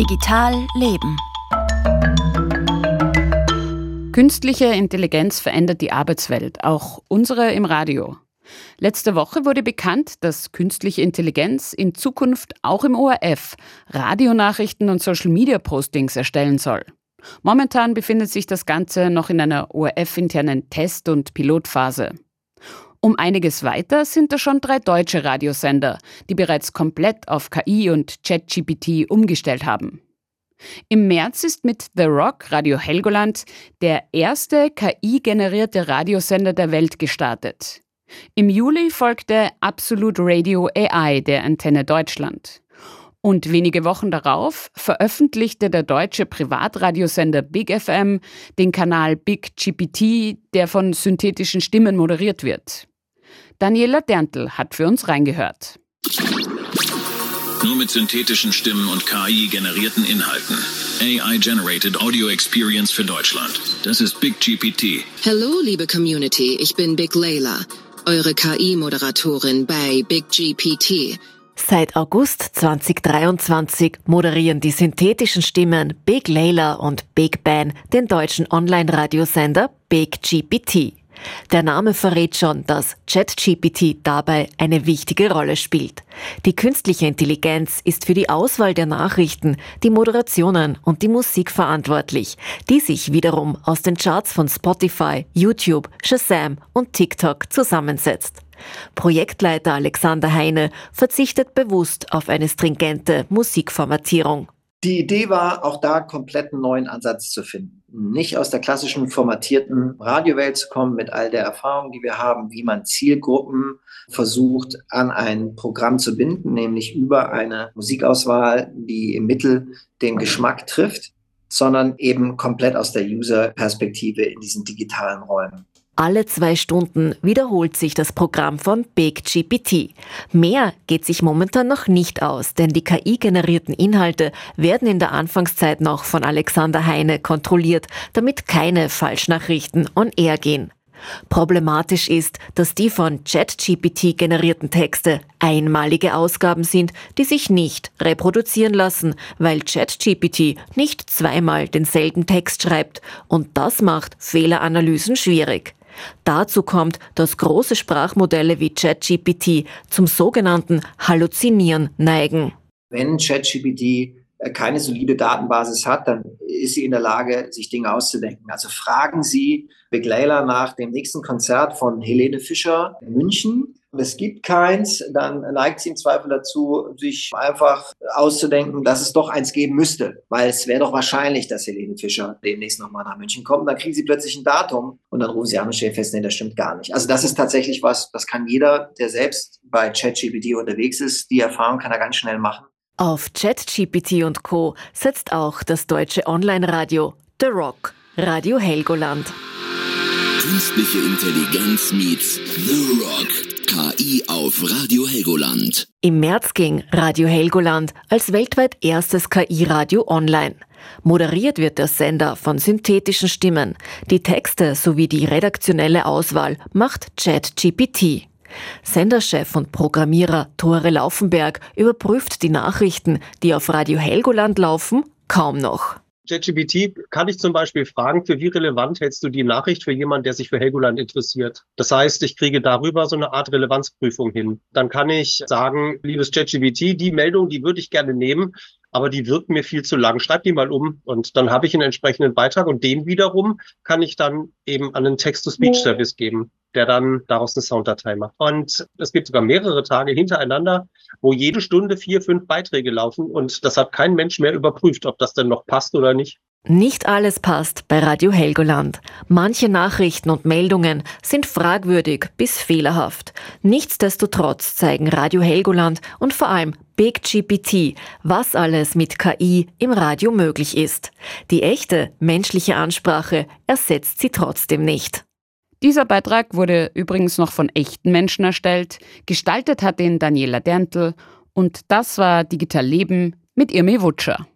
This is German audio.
Digital Leben. Künstliche Intelligenz verändert die Arbeitswelt, auch unsere im Radio. Letzte Woche wurde bekannt, dass künstliche Intelligenz in Zukunft auch im ORF Radionachrichten und Social-Media-Postings erstellen soll. Momentan befindet sich das Ganze noch in einer ORF-internen Test- und Pilotphase. Um einiges weiter sind da schon drei deutsche Radiosender, die bereits komplett auf KI und ChatGPT umgestellt haben. Im März ist mit The Rock Radio Helgoland der erste KI-generierte Radiosender der Welt gestartet. Im Juli folgte Absolute Radio AI der Antenne Deutschland. Und wenige Wochen darauf veröffentlichte der deutsche Privatradiosender Big FM den Kanal Big GPT, der von synthetischen Stimmen moderiert wird. Daniela Derntl hat für uns reingehört. Nur mit synthetischen Stimmen und KI-generierten Inhalten. AI-Generated Audio Experience für Deutschland. Das ist Big GPT. Hallo, liebe Community, ich bin Big Layla, eure KI-Moderatorin bei Big GPT. Seit August 2023 moderieren die synthetischen Stimmen Big Layla und Big Ben den deutschen Online-Radiosender Big GPT. Der Name verrät schon, dass ChatGPT dabei eine wichtige Rolle spielt. Die künstliche Intelligenz ist für die Auswahl der Nachrichten, die Moderationen und die Musik verantwortlich, die sich wiederum aus den Charts von Spotify, YouTube, Shazam und TikTok zusammensetzt. Projektleiter Alexander Heine verzichtet bewusst auf eine stringente Musikformatierung. Die Idee war, auch da komplett einen neuen Ansatz zu finden. Nicht aus der klassischen formatierten Radiowelt zu kommen mit all der Erfahrung, die wir haben, wie man Zielgruppen versucht an ein Programm zu binden, nämlich über eine Musikauswahl, die im Mittel den Geschmack trifft, sondern eben komplett aus der User-Perspektive in diesen digitalen Räumen. Alle zwei Stunden wiederholt sich das Programm von Big GPT. Mehr geht sich momentan noch nicht aus, denn die KI-generierten Inhalte werden in der Anfangszeit noch von Alexander Heine kontrolliert, damit keine Falschnachrichten on air gehen. Problematisch ist, dass die von ChatGPT generierten Texte einmalige Ausgaben sind, die sich nicht reproduzieren lassen, weil ChatGPT nicht zweimal denselben Text schreibt und das macht Fehleranalysen schwierig. Dazu kommt, dass große Sprachmodelle wie ChatGPT zum sogenannten Halluzinieren neigen. Wenn ChatGPT äh, keine solide Datenbasis hat, dann ist sie in der Lage, sich Dinge auszudenken. Also fragen Sie Begleiler nach dem nächsten Konzert von Helene Fischer in München es gibt keins, dann neigt sie im Zweifel dazu, sich einfach auszudenken, dass es doch eins geben müsste. Weil es wäre doch wahrscheinlich, dass Helene Fischer demnächst nochmal nach München kommt. Dann kriegen sie plötzlich ein Datum und dann rufen sie an und stellen fest, nee, das stimmt gar nicht. Also das ist tatsächlich was, das kann jeder, der selbst bei ChatGPT unterwegs ist, die Erfahrung kann er ganz schnell machen. Auf ChatGPT und Co. setzt auch das deutsche Online-Radio The Rock, Radio Helgoland. Künstliche Intelligenz meets The Rock. KI auf Radio Helgoland. Im März ging Radio Helgoland als weltweit erstes KI-Radio online. Moderiert wird der Sender von synthetischen Stimmen. Die Texte sowie die redaktionelle Auswahl macht ChatGPT. Senderchef und Programmierer Tore Laufenberg überprüft die Nachrichten, die auf Radio Helgoland laufen, kaum noch. ChatGPT kann ich zum Beispiel fragen, für wie relevant hältst du die Nachricht für jemanden, der sich für Helgoland interessiert? Das heißt, ich kriege darüber so eine Art Relevanzprüfung hin. Dann kann ich sagen, liebes ChatGPT, die Meldung, die würde ich gerne nehmen, aber die wirkt mir viel zu lang. Schreib die mal um und dann habe ich einen entsprechenden Beitrag und den wiederum kann ich dann eben an einen Text-to-Speech-Service geben, der dann daraus eine Sounddatei macht. Und es gibt sogar mehrere Tage hintereinander, wo jede Stunde vier, fünf Beiträge laufen und das hat kein Mensch mehr überprüft, ob das denn noch passt oder nicht. Nicht alles passt bei Radio Helgoland. Manche Nachrichten und Meldungen sind fragwürdig bis fehlerhaft. Nichtsdestotrotz zeigen Radio Helgoland und vor allem Big GPT, was alles mit KI im Radio möglich ist. Die echte menschliche Ansprache ersetzt sie trotzdem nicht. Dieser Beitrag wurde übrigens noch von echten Menschen erstellt. Gestaltet hat ihn Daniela Derntl und das war Digital Leben mit Irmi Wutscher.